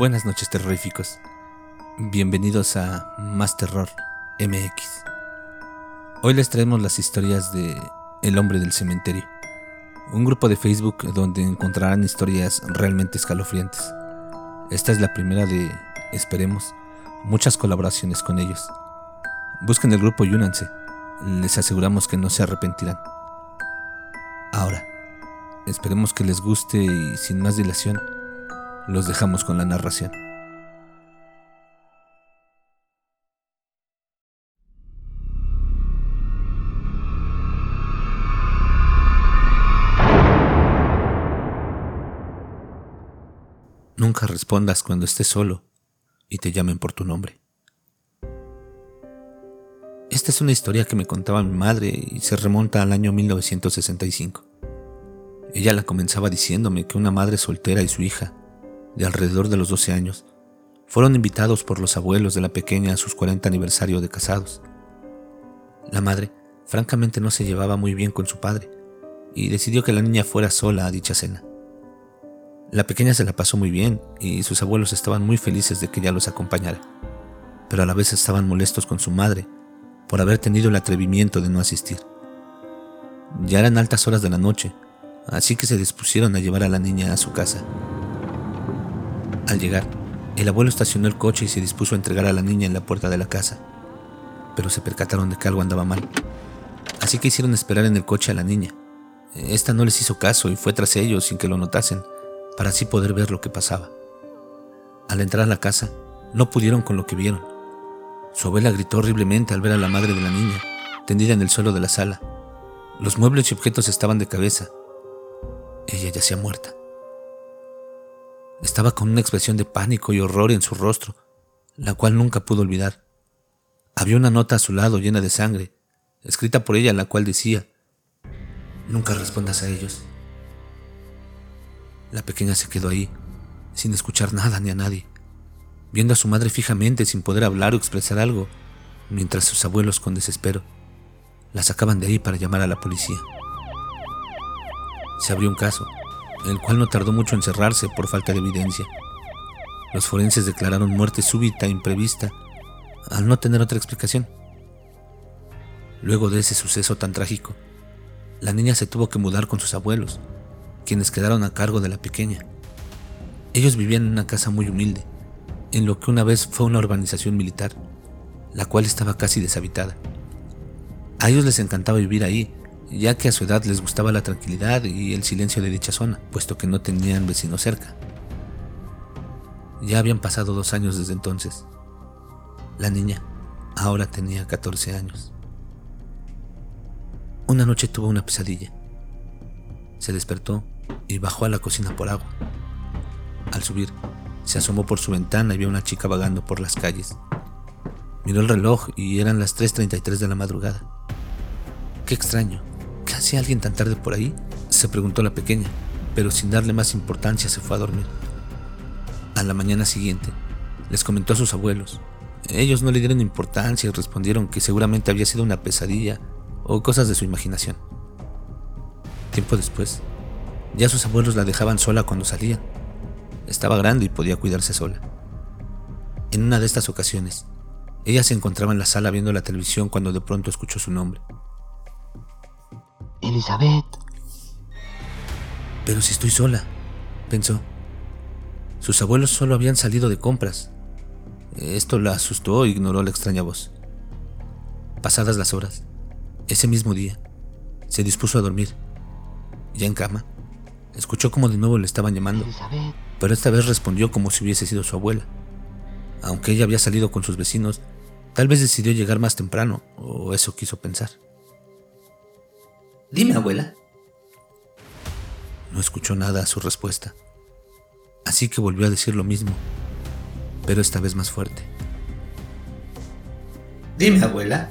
Buenas noches terroríficos. Bienvenidos a Más Terror MX. Hoy les traemos las historias de El hombre del cementerio, un grupo de Facebook donde encontrarán historias realmente escalofriantes. Esta es la primera de, esperemos, muchas colaboraciones con ellos. Busquen el grupo y únanse. Les aseguramos que no se arrepentirán. Ahora, esperemos que les guste y sin más dilación, los dejamos con la narración. Nunca respondas cuando estés solo y te llamen por tu nombre. Esta es una historia que me contaba mi madre y se remonta al año 1965. Ella la comenzaba diciéndome que una madre soltera y su hija de alrededor de los 12 años, fueron invitados por los abuelos de la pequeña a sus 40 aniversario de casados. La madre, francamente, no se llevaba muy bien con su padre y decidió que la niña fuera sola a dicha cena. La pequeña se la pasó muy bien y sus abuelos estaban muy felices de que ella los acompañara, pero a la vez estaban molestos con su madre por haber tenido el atrevimiento de no asistir. Ya eran altas horas de la noche, así que se dispusieron a llevar a la niña a su casa. Al llegar, el abuelo estacionó el coche y se dispuso a entregar a la niña en la puerta de la casa, pero se percataron de que algo andaba mal. Así que hicieron esperar en el coche a la niña. Esta no les hizo caso y fue tras ellos sin que lo notasen, para así poder ver lo que pasaba. Al entrar a la casa, no pudieron con lo que vieron. Su abuela gritó horriblemente al ver a la madre de la niña, tendida en el suelo de la sala. Los muebles y objetos estaban de cabeza. Ella yacía muerta. Estaba con una expresión de pánico y horror en su rostro, la cual nunca pudo olvidar. Había una nota a su lado llena de sangre, escrita por ella, la cual decía, Nunca respondas a ellos. La pequeña se quedó ahí, sin escuchar nada ni a nadie, viendo a su madre fijamente sin poder hablar o expresar algo, mientras sus abuelos con desespero la sacaban de ahí para llamar a la policía. Se abrió un caso, el cual no tardó mucho en cerrarse por falta de evidencia. Los forenses declararon muerte súbita e imprevista, al no tener otra explicación. Luego de ese suceso tan trágico, la niña se tuvo que mudar con sus abuelos, quienes quedaron a cargo de la pequeña. Ellos vivían en una casa muy humilde, en lo que una vez fue una urbanización militar, la cual estaba casi deshabitada. A ellos les encantaba vivir ahí, ya que a su edad les gustaba la tranquilidad y el silencio de dicha zona, puesto que no tenían vecinos cerca. Ya habían pasado dos años desde entonces. La niña ahora tenía 14 años. Una noche tuvo una pesadilla. Se despertó y bajó a la cocina por agua. Al subir, se asomó por su ventana y vio a una chica vagando por las calles. Miró el reloj y eran las 3.33 de la madrugada. Qué extraño, ¿Qué hacía alguien tan tarde por ahí? Se preguntó la pequeña, pero sin darle más importancia se fue a dormir. A la mañana siguiente, les comentó a sus abuelos. Ellos no le dieron importancia y respondieron que seguramente había sido una pesadilla o cosas de su imaginación. Tiempo después, ya sus abuelos la dejaban sola cuando salían. Estaba grande y podía cuidarse sola. En una de estas ocasiones, ella se encontraba en la sala viendo la televisión cuando de pronto escuchó su nombre. Elizabeth. Pero si estoy sola, pensó. Sus abuelos solo habían salido de compras. Esto la asustó e ignoró la extraña voz. Pasadas las horas, ese mismo día, se dispuso a dormir. Ya en cama, escuchó como de nuevo le estaban llamando, pero esta vez respondió como si hubiese sido su abuela. Aunque ella había salido con sus vecinos, tal vez decidió llegar más temprano, o eso quiso pensar. Dime, abuela. No escuchó nada a su respuesta, así que volvió a decir lo mismo, pero esta vez más fuerte. Dime, abuela.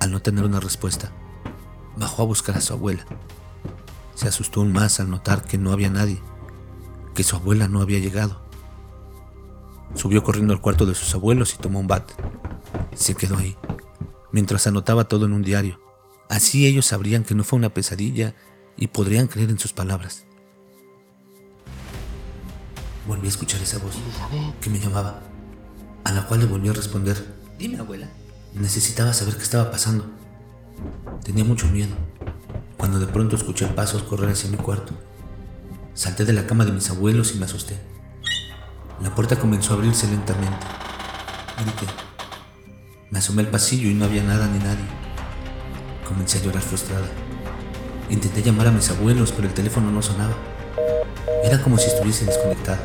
Al no tener una respuesta, bajó a buscar a su abuela. Se asustó aún más al notar que no había nadie, que su abuela no había llegado. Subió corriendo al cuarto de sus abuelos y tomó un bat. Se quedó ahí, mientras anotaba todo en un diario. Así ellos sabrían que no fue una pesadilla y podrían creer en sus palabras. Volví a escuchar esa voz que me llamaba, a la cual le volví a responder, dime abuela. Necesitaba saber qué estaba pasando. Tenía mucho miedo, cuando de pronto escuché pasos correr hacia mi cuarto. Salté de la cama de mis abuelos y me asusté. La puerta comenzó a abrirse lentamente. Grité. Me asomé al pasillo y no había nada ni nadie. Comencé a llorar frustrada. Intenté llamar a mis abuelos, pero el teléfono no sonaba. Era como si estuviese desconectado.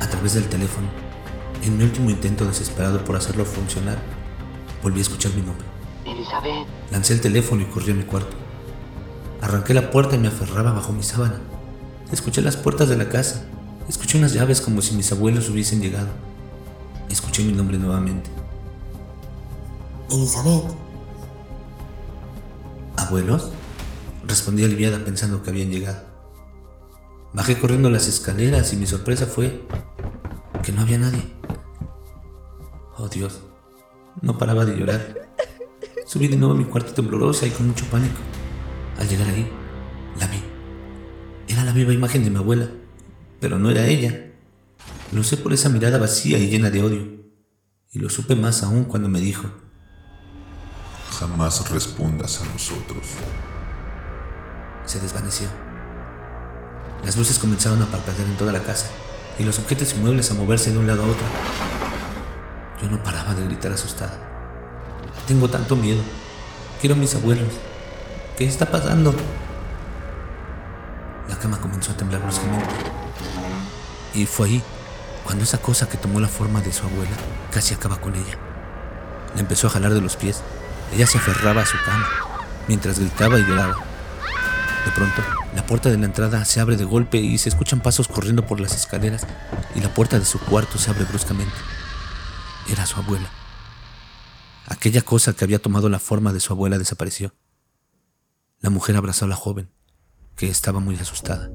A través del teléfono, en mi último intento desesperado por hacerlo funcionar, volví a escuchar mi nombre. Elizabeth. Lancé el teléfono y corrí a mi cuarto. Arranqué la puerta y me aferraba bajo mi sábana. Escuché las puertas de la casa. Escuché unas llaves como si mis abuelos hubiesen llegado. Escuché mi nombre nuevamente. Elizabeth. ¿Abuelos? Respondí aliviada pensando que habían llegado. Bajé corriendo las escaleras y mi sorpresa fue que no había nadie. Oh Dios, no paraba de llorar. Subí de nuevo a mi cuarto temblorosa y con mucho pánico. Al llegar ahí, la vi. Era la viva imagen de mi abuela, pero no era ella. Lo sé por esa mirada vacía y llena de odio. Y lo supe más aún cuando me dijo, Jamás respondas a nosotros. Se desvaneció. Las luces comenzaron a parpadear en toda la casa y los objetos y muebles a moverse de un lado a otro. Yo no paraba de gritar asustada. Tengo tanto miedo. Quiero a mis abuelos. ¿Qué está pasando? La cama comenzó a temblar bruscamente. Y fue ahí cuando esa cosa que tomó la forma de su abuela casi acaba con ella. Le empezó a jalar de los pies. Ella se aferraba a su cama mientras gritaba y lloraba. De pronto, la puerta de la entrada se abre de golpe y se escuchan pasos corriendo por las escaleras y la puerta de su cuarto se abre bruscamente. Era su abuela. Aquella cosa que había tomado la forma de su abuela desapareció. La mujer abrazó a la joven, que estaba muy asustada.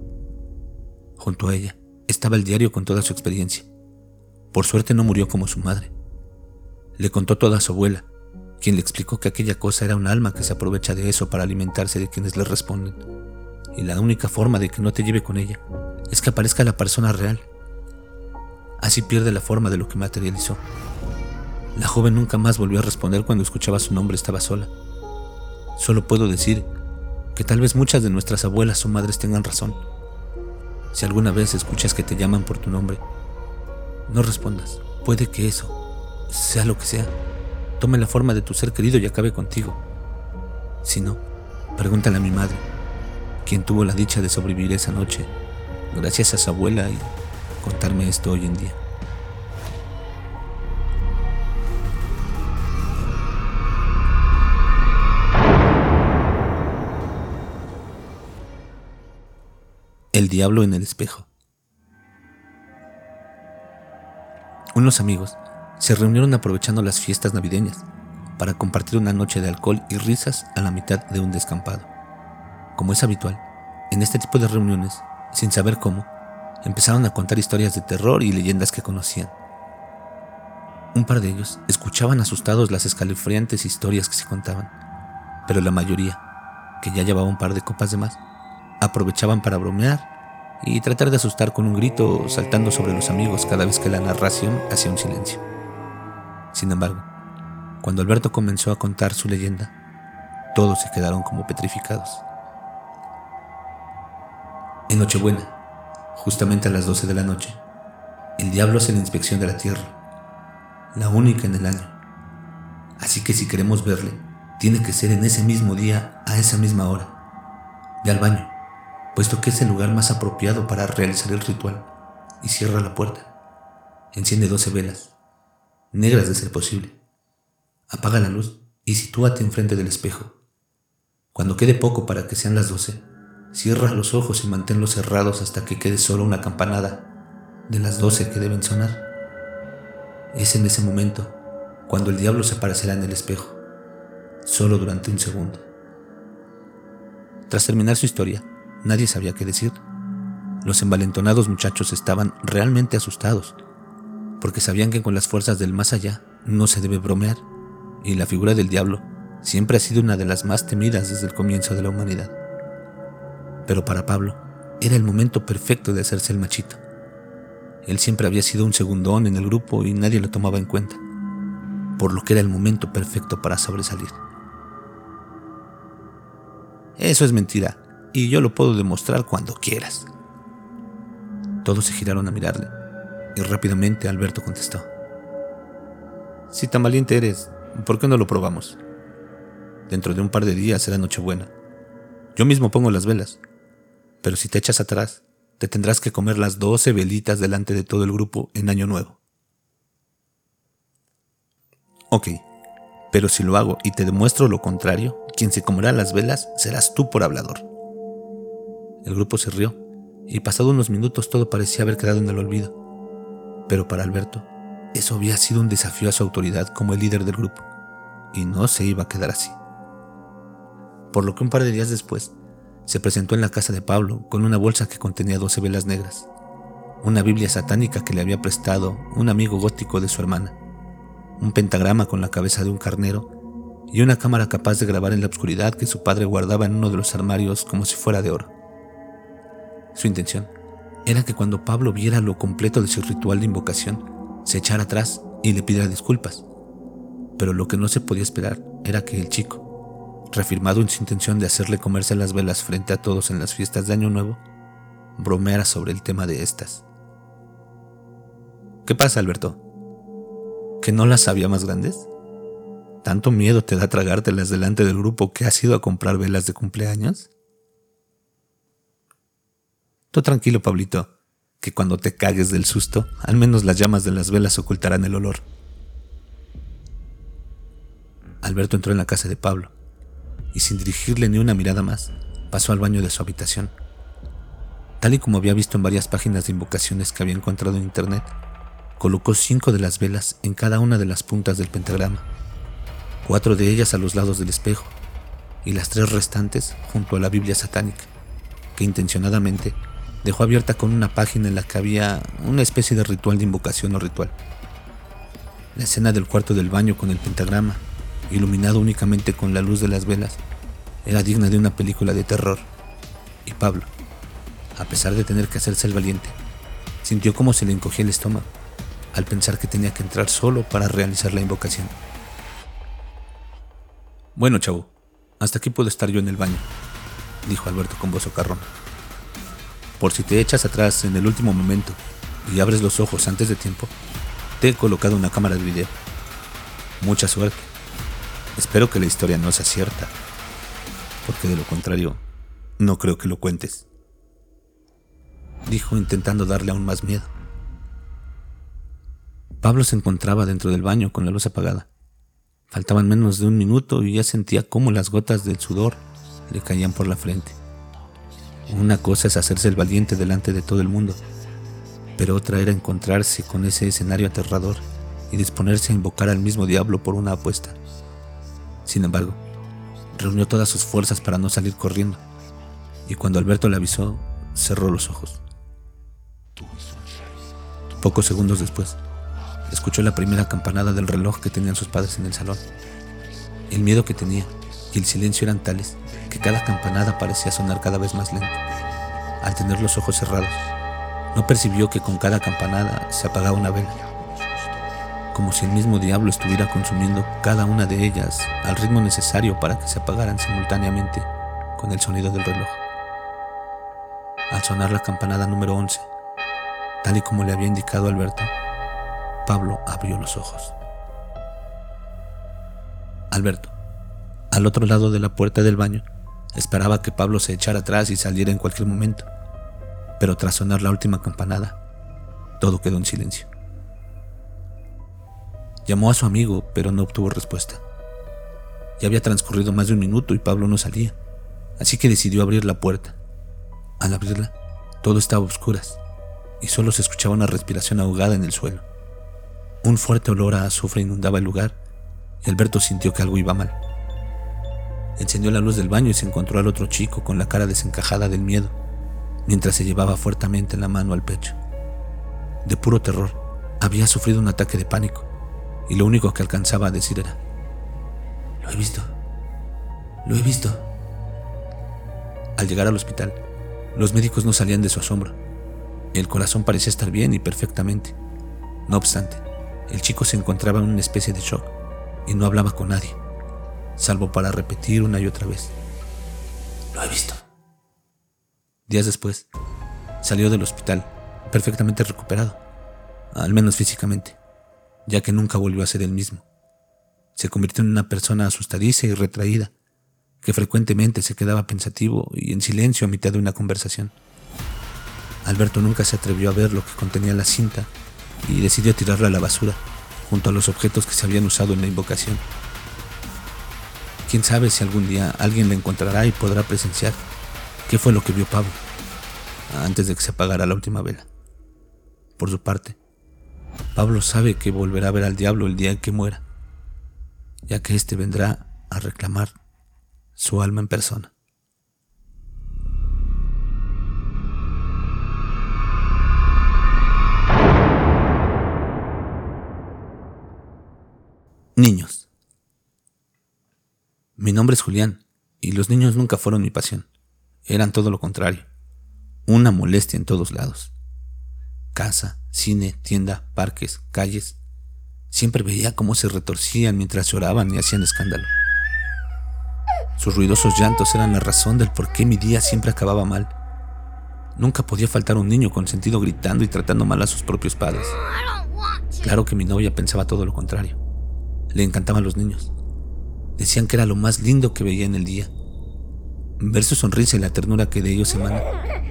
Junto a ella estaba el diario con toda su experiencia. Por suerte no murió como su madre. Le contó toda a su abuela, quien le explicó que aquella cosa era un alma que se aprovecha de eso para alimentarse de quienes le responden. Y la única forma de que no te lleve con ella es que aparezca la persona real. Así pierde la forma de lo que materializó. La joven nunca más volvió a responder cuando escuchaba su nombre, estaba sola. Solo puedo decir que tal vez muchas de nuestras abuelas o madres tengan razón. Si alguna vez escuchas que te llaman por tu nombre, no respondas. Puede que eso, sea lo que sea, tome la forma de tu ser querido y acabe contigo. Si no, pregúntale a mi madre, quien tuvo la dicha de sobrevivir esa noche, gracias a su abuela y contarme esto hoy en día. El diablo en el espejo. Unos amigos se reunieron aprovechando las fiestas navideñas para compartir una noche de alcohol y risas a la mitad de un descampado. Como es habitual, en este tipo de reuniones, sin saber cómo, empezaron a contar historias de terror y leyendas que conocían. Un par de ellos escuchaban asustados las escalofriantes historias que se contaban, pero la mayoría, que ya llevaba un par de copas de más, aprovechaban para bromear y tratar de asustar con un grito saltando sobre los amigos cada vez que la narración hacía un silencio. Sin embargo, cuando Alberto comenzó a contar su leyenda, todos se quedaron como petrificados. En Nochebuena, justamente a las 12 de la noche, el diablo hace la inspección de la tierra, la única en el año. Así que si queremos verle, tiene que ser en ese mismo día, a esa misma hora. Ve al baño, puesto que es el lugar más apropiado para realizar el ritual, y cierra la puerta. Enciende 12 velas, negras de ser posible. Apaga la luz y sitúate enfrente del espejo. Cuando quede poco para que sean las 12, cierra los ojos y manténlos cerrados hasta que quede solo una campanada de las 12 que deben sonar. Es en ese momento cuando el diablo se aparecerá en el espejo, solo durante un segundo. Tras terminar su historia, nadie sabía qué decir. Los envalentonados muchachos estaban realmente asustados porque sabían que con las fuerzas del más allá no se debe bromear, y la figura del diablo siempre ha sido una de las más temidas desde el comienzo de la humanidad. Pero para Pablo era el momento perfecto de hacerse el machito, Él siempre había sido un segundón en el grupo y nadie lo tomaba en cuenta, por lo que era el momento perfecto para sobresalir. Eso es mentira, y yo lo puedo demostrar cuando quieras. Todos se giraron a mirarle, y rápidamente Alberto contestó. Si tan valiente eres, ¿por qué no lo probamos? Dentro de un par de días será Nochebuena. Yo mismo pongo las velas, pero si te echas atrás, te tendrás que comer las doce velitas delante de todo el grupo en Año Nuevo. Ok, pero si lo hago y te demuestro lo contrario, quien se comerá las velas serás tú por hablador. El grupo se rió, y pasado unos minutos todo parecía haber quedado en el olvido. Pero para Alberto, eso había sido un desafío a su autoridad como el líder del grupo, y no se iba a quedar así. Por lo que un par de días después, se presentó en la casa de Pablo con una bolsa que contenía doce velas negras, una Biblia satánica que le había prestado un amigo gótico de su hermana, un pentagrama con la cabeza de un carnero y una cámara capaz de grabar en la oscuridad que su padre guardaba en uno de los armarios como si fuera de oro. Su intención era que cuando Pablo viera lo completo de su ritual de invocación, se echara atrás y le pidiera disculpas. Pero lo que no se podía esperar era que el chico, reafirmado en su intención de hacerle comerse las velas frente a todos en las fiestas de Año Nuevo, bromeara sobre el tema de estas. ¿Qué pasa, Alberto? ¿Que no las había más grandes? ¿Tanto miedo te da tragártelas delante del grupo que has ido a comprar velas de cumpleaños? Tú tranquilo, Pablito, que cuando te cagues del susto, al menos las llamas de las velas ocultarán el olor. Alberto entró en la casa de Pablo y sin dirigirle ni una mirada más, pasó al baño de su habitación. Tal y como había visto en varias páginas de invocaciones que había encontrado en internet, colocó cinco de las velas en cada una de las puntas del pentagrama cuatro de ellas a los lados del espejo y las tres restantes junto a la Biblia satánica, que intencionadamente dejó abierta con una página en la que había una especie de ritual de invocación o ritual. La escena del cuarto del baño con el pentagrama, iluminado únicamente con la luz de las velas, era digna de una película de terror. Y Pablo, a pesar de tener que hacerse el valiente, sintió como se le encogía el estómago al pensar que tenía que entrar solo para realizar la invocación. Bueno, chavo, hasta aquí puedo estar yo en el baño, dijo Alberto con voz socarrona. Por si te echas atrás en el último momento y abres los ojos antes de tiempo, te he colocado una cámara de video. Mucha suerte. Espero que la historia no sea cierta, porque de lo contrario, no creo que lo cuentes. Dijo intentando darle aún más miedo. Pablo se encontraba dentro del baño con la luz apagada. Faltaban menos de un minuto y ya sentía cómo las gotas del sudor le caían por la frente. Una cosa es hacerse el valiente delante de todo el mundo, pero otra era encontrarse con ese escenario aterrador y disponerse a invocar al mismo diablo por una apuesta. Sin embargo, reunió todas sus fuerzas para no salir corriendo, y cuando Alberto le avisó, cerró los ojos. Pocos segundos después, escuchó la primera campanada del reloj que tenían sus padres en el salón. El miedo que tenía y el silencio eran tales que cada campanada parecía sonar cada vez más lento. Al tener los ojos cerrados, no percibió que con cada campanada se apagaba una vela, como si el mismo diablo estuviera consumiendo cada una de ellas al ritmo necesario para que se apagaran simultáneamente con el sonido del reloj. Al sonar la campanada número 11, tal y como le había indicado Alberto, Pablo abrió los ojos. Alberto, al otro lado de la puerta del baño, esperaba que Pablo se echara atrás y saliera en cualquier momento, pero tras sonar la última campanada, todo quedó en silencio. Llamó a su amigo, pero no obtuvo respuesta. Ya había transcurrido más de un minuto y Pablo no salía, así que decidió abrir la puerta. Al abrirla, todo estaba a oscuras y solo se escuchaba una respiración ahogada en el suelo. Un fuerte olor a azufre inundaba el lugar y Alberto sintió que algo iba mal. Encendió la luz del baño y se encontró al otro chico con la cara desencajada del miedo, mientras se llevaba fuertemente la mano al pecho. De puro terror, había sufrido un ataque de pánico y lo único que alcanzaba a decir era, Lo he visto, lo he visto. Al llegar al hospital, los médicos no salían de su asombro. El corazón parecía estar bien y perfectamente. No obstante, el chico se encontraba en una especie de shock y no hablaba con nadie, salvo para repetir una y otra vez. Lo he visto. Días después, salió del hospital perfectamente recuperado, al menos físicamente, ya que nunca volvió a ser el mismo. Se convirtió en una persona asustadiza y retraída, que frecuentemente se quedaba pensativo y en silencio a mitad de una conversación. Alberto nunca se atrevió a ver lo que contenía la cinta y decidió tirarla a la basura, junto a los objetos que se habían usado en la invocación. Quién sabe si algún día alguien la encontrará y podrá presenciar qué fue lo que vio Pablo antes de que se apagara la última vela. Por su parte, Pablo sabe que volverá a ver al diablo el día en que muera, ya que éste vendrá a reclamar su alma en persona. Niños. Mi nombre es Julián, y los niños nunca fueron mi pasión. Eran todo lo contrario. Una molestia en todos lados. Casa, cine, tienda, parques, calles. Siempre veía cómo se retorcían mientras lloraban y hacían escándalo. Sus ruidosos llantos eran la razón del por qué mi día siempre acababa mal. Nunca podía faltar un niño con sentido gritando y tratando mal a sus propios padres. Claro que mi novia pensaba todo lo contrario. Le encantaban los niños. Decían que era lo más lindo que veía en el día. Ver su sonrisa y la ternura que de ellos emana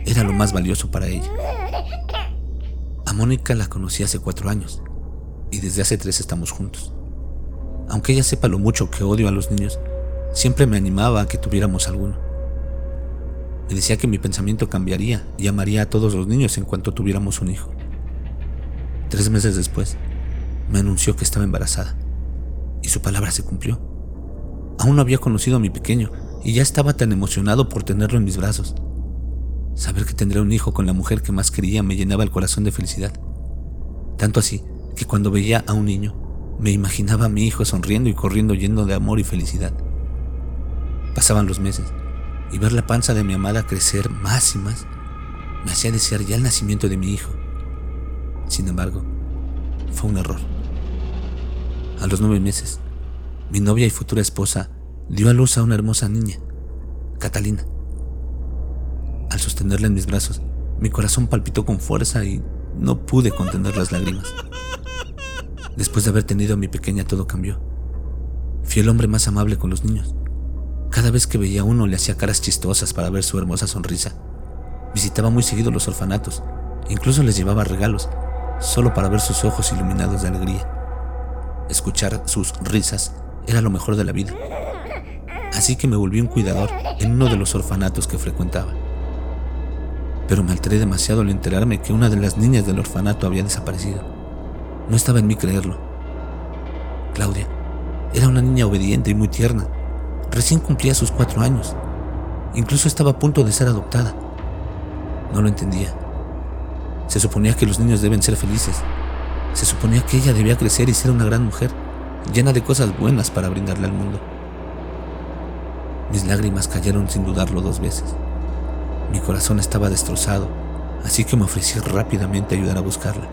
era lo más valioso para ella. A Mónica la conocí hace cuatro años y desde hace tres estamos juntos. Aunque ella sepa lo mucho que odio a los niños, siempre me animaba a que tuviéramos alguno. Me decía que mi pensamiento cambiaría y amaría a todos los niños en cuanto tuviéramos un hijo. Tres meses después, me anunció que estaba embarazada y su palabra se cumplió. Aún no había conocido a mi pequeño y ya estaba tan emocionado por tenerlo en mis brazos. Saber que tendría un hijo con la mujer que más quería me llenaba el corazón de felicidad. Tanto así que cuando veía a un niño, me imaginaba a mi hijo sonriendo y corriendo lleno de amor y felicidad. Pasaban los meses y ver la panza de mi amada crecer más y más me hacía desear ya el nacimiento de mi hijo. Sin embargo, fue un error. A los nueve meses, mi novia y futura esposa dio a luz a una hermosa niña, Catalina. Al sostenerla en mis brazos, mi corazón palpitó con fuerza y no pude contener las lágrimas. Después de haber tenido a mi pequeña todo cambió. Fui el hombre más amable con los niños. Cada vez que veía a uno le hacía caras chistosas para ver su hermosa sonrisa. Visitaba muy seguido los orfanatos, incluso les llevaba regalos, solo para ver sus ojos iluminados de alegría. Escuchar sus risas era lo mejor de la vida. Así que me volví un cuidador en uno de los orfanatos que frecuentaba. Pero me alteré demasiado al enterarme que una de las niñas del orfanato había desaparecido. No estaba en mí creerlo. Claudia era una niña obediente y muy tierna. Recién cumplía sus cuatro años. Incluso estaba a punto de ser adoptada. No lo entendía. Se suponía que los niños deben ser felices, se suponía que ella debía crecer y ser una gran mujer, llena de cosas buenas para brindarle al mundo. Mis lágrimas cayeron sin dudarlo dos veces. Mi corazón estaba destrozado, así que me ofrecí rápidamente ayudar a buscarla.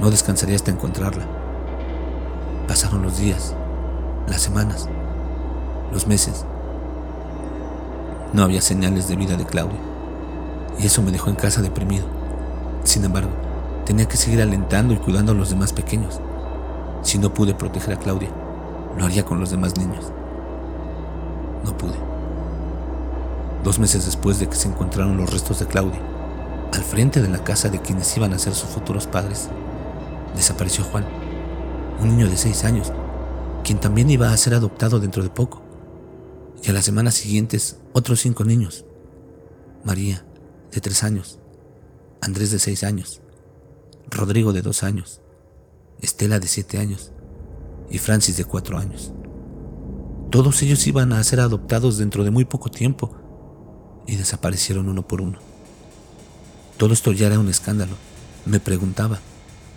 No descansaría hasta encontrarla. Pasaron los días, las semanas, los meses. No había señales de vida de Claudia, y eso me dejó en casa deprimido. Sin embargo, Tenía que seguir alentando y cuidando a los demás pequeños. Si no pude proteger a Claudia, lo haría con los demás niños. No pude. Dos meses después de que se encontraron los restos de Claudia, al frente de la casa de quienes iban a ser sus futuros padres, desapareció Juan, un niño de seis años, quien también iba a ser adoptado dentro de poco. Y a las semanas siguientes, otros cinco niños. María, de tres años, Andrés de seis años, Rodrigo de dos años, Estela de siete años y Francis de cuatro años. Todos ellos iban a ser adoptados dentro de muy poco tiempo y desaparecieron uno por uno. Todo esto ya era un escándalo. Me preguntaba,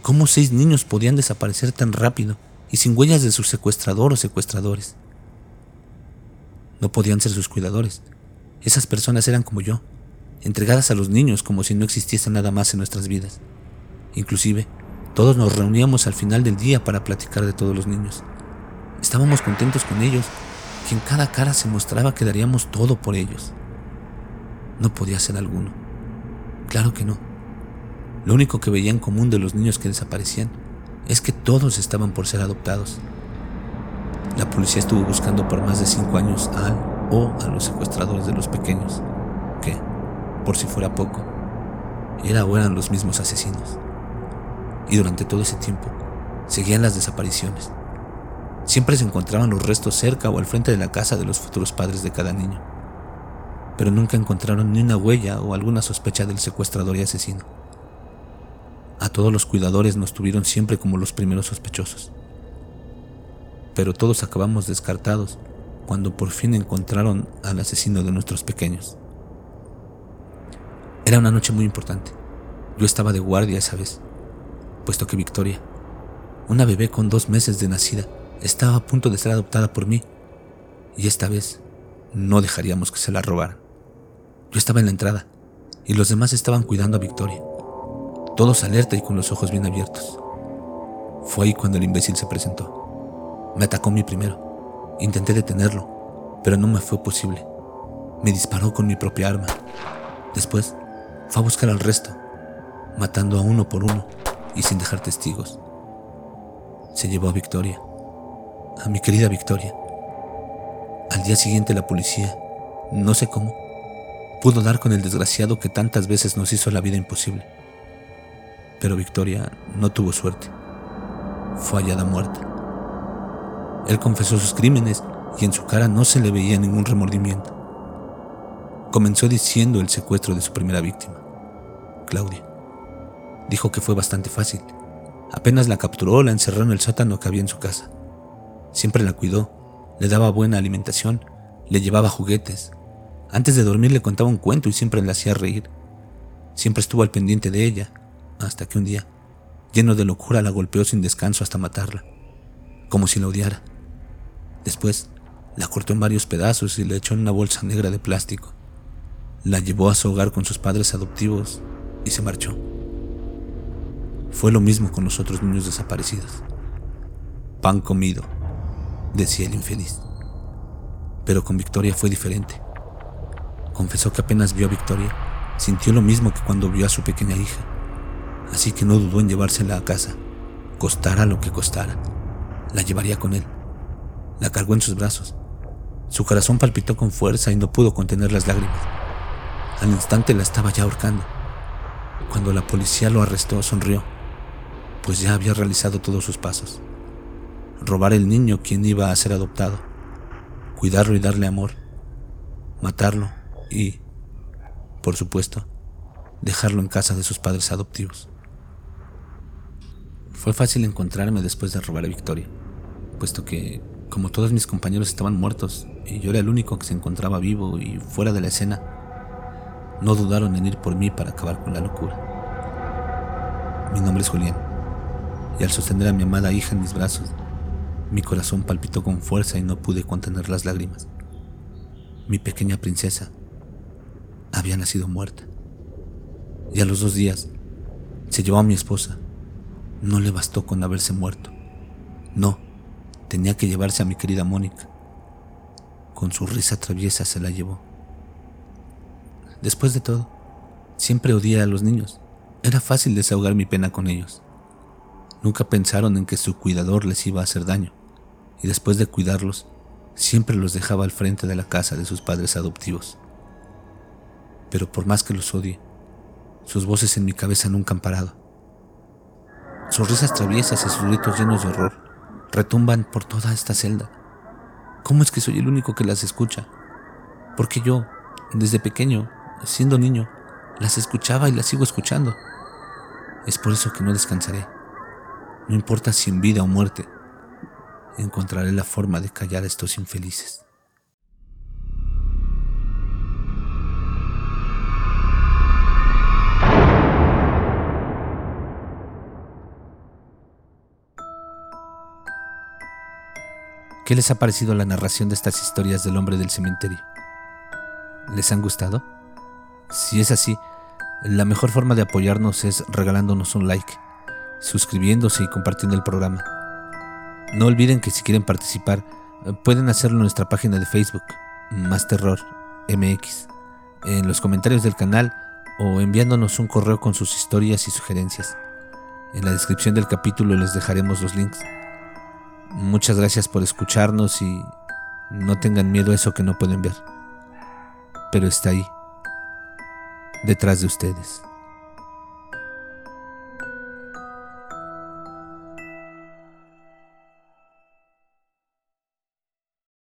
¿cómo seis niños podían desaparecer tan rápido y sin huellas de su secuestrador o secuestradores? No podían ser sus cuidadores. Esas personas eran como yo, entregadas a los niños como si no existiese nada más en nuestras vidas. Inclusive, todos nos reuníamos al final del día para platicar de todos los niños. Estábamos contentos con ellos, que en cada cara se mostraba que daríamos todo por ellos. No podía ser alguno. Claro que no. Lo único que veía en común de los niños que desaparecían es que todos estaban por ser adoptados. La policía estuvo buscando por más de cinco años al o a los secuestradores de los pequeños, que, por si fuera poco, era o eran los mismos asesinos. Y durante todo ese tiempo, seguían las desapariciones. Siempre se encontraban los restos cerca o al frente de la casa de los futuros padres de cada niño, pero nunca encontraron ni una huella o alguna sospecha del secuestrador y asesino. A todos los cuidadores nos tuvieron siempre como los primeros sospechosos. Pero todos acabamos descartados cuando por fin encontraron al asesino de nuestros pequeños. Era una noche muy importante. Yo estaba de guardia esa vez, puesto que Victoria, una bebé con dos meses de nacida, estaba a punto de ser adoptada por mí, y esta vez no dejaríamos que se la robaran. Yo estaba en la entrada, y los demás estaban cuidando a Victoria, todos alerta y con los ojos bien abiertos. Fue ahí cuando el imbécil se presentó. Me atacó mí primero. Intenté detenerlo, pero no me fue posible. Me disparó con mi propia arma. Después fue a buscar al resto, matando a uno por uno y sin dejar testigos. Se llevó a Victoria, a mi querida Victoria. Al día siguiente la policía, no sé cómo, pudo dar con el desgraciado que tantas veces nos hizo la vida imposible. Pero Victoria no tuvo suerte. Fue hallada muerta. Él confesó sus crímenes y en su cara no se le veía ningún remordimiento. Comenzó diciendo el secuestro de su primera víctima, Claudia. Dijo que fue bastante fácil. Apenas la capturó, la encerró en el sótano que había en su casa. Siempre la cuidó, le daba buena alimentación, le llevaba juguetes. Antes de dormir le contaba un cuento y siempre la hacía reír. Siempre estuvo al pendiente de ella, hasta que un día, lleno de locura, la golpeó sin descanso hasta matarla, como si la odiara. Después, la cortó en varios pedazos y la echó en una bolsa negra de plástico. La llevó a su hogar con sus padres adoptivos y se marchó. Fue lo mismo con los otros niños desaparecidos. Pan comido, decía el infeliz. Pero con Victoria fue diferente. Confesó que apenas vio a Victoria, sintió lo mismo que cuando vio a su pequeña hija. Así que no dudó en llevársela a casa, costara lo que costara. La llevaría con él. La cargó en sus brazos. Su corazón palpitó con fuerza y no pudo contener las lágrimas. Al instante la estaba ya ahorcando. Cuando la policía lo arrestó, sonrió, pues ya había realizado todos sus pasos. Robar el niño quien iba a ser adoptado, cuidarlo y darle amor, matarlo y, por supuesto, dejarlo en casa de sus padres adoptivos. Fue fácil encontrarme después de robar a Victoria, puesto que como todos mis compañeros estaban muertos y yo era el único que se encontraba vivo y fuera de la escena, no dudaron en ir por mí para acabar con la locura. Mi nombre es Julián, y al sostener a mi amada hija en mis brazos, mi corazón palpitó con fuerza y no pude contener las lágrimas. Mi pequeña princesa había nacido muerta. Y a los dos días se llevó a mi esposa. No le bastó con haberse muerto. No Tenía que llevarse a mi querida Mónica. Con su risa traviesa se la llevó. Después de todo, siempre odié a los niños. Era fácil desahogar mi pena con ellos. Nunca pensaron en que su cuidador les iba a hacer daño, y después de cuidarlos, siempre los dejaba al frente de la casa de sus padres adoptivos. Pero por más que los odie, sus voces en mi cabeza nunca han parado. Sus risas traviesas y sus gritos llenos de horror retumban por toda esta celda. ¿Cómo es que soy el único que las escucha? Porque yo, desde pequeño, siendo niño, las escuchaba y las sigo escuchando. Es por eso que no descansaré. No importa si en vida o muerte, encontraré la forma de callar a estos infelices. ¿Qué les ha parecido la narración de estas historias del hombre del cementerio? ¿Les han gustado? Si es así, la mejor forma de apoyarnos es regalándonos un like, suscribiéndose y compartiendo el programa. No olviden que si quieren participar, pueden hacerlo en nuestra página de Facebook, Más Terror MX, en los comentarios del canal o enviándonos un correo con sus historias y sugerencias. En la descripción del capítulo les dejaremos los links. Muchas gracias por escucharnos y no tengan miedo a eso que no pueden ver. Pero está ahí, detrás de ustedes.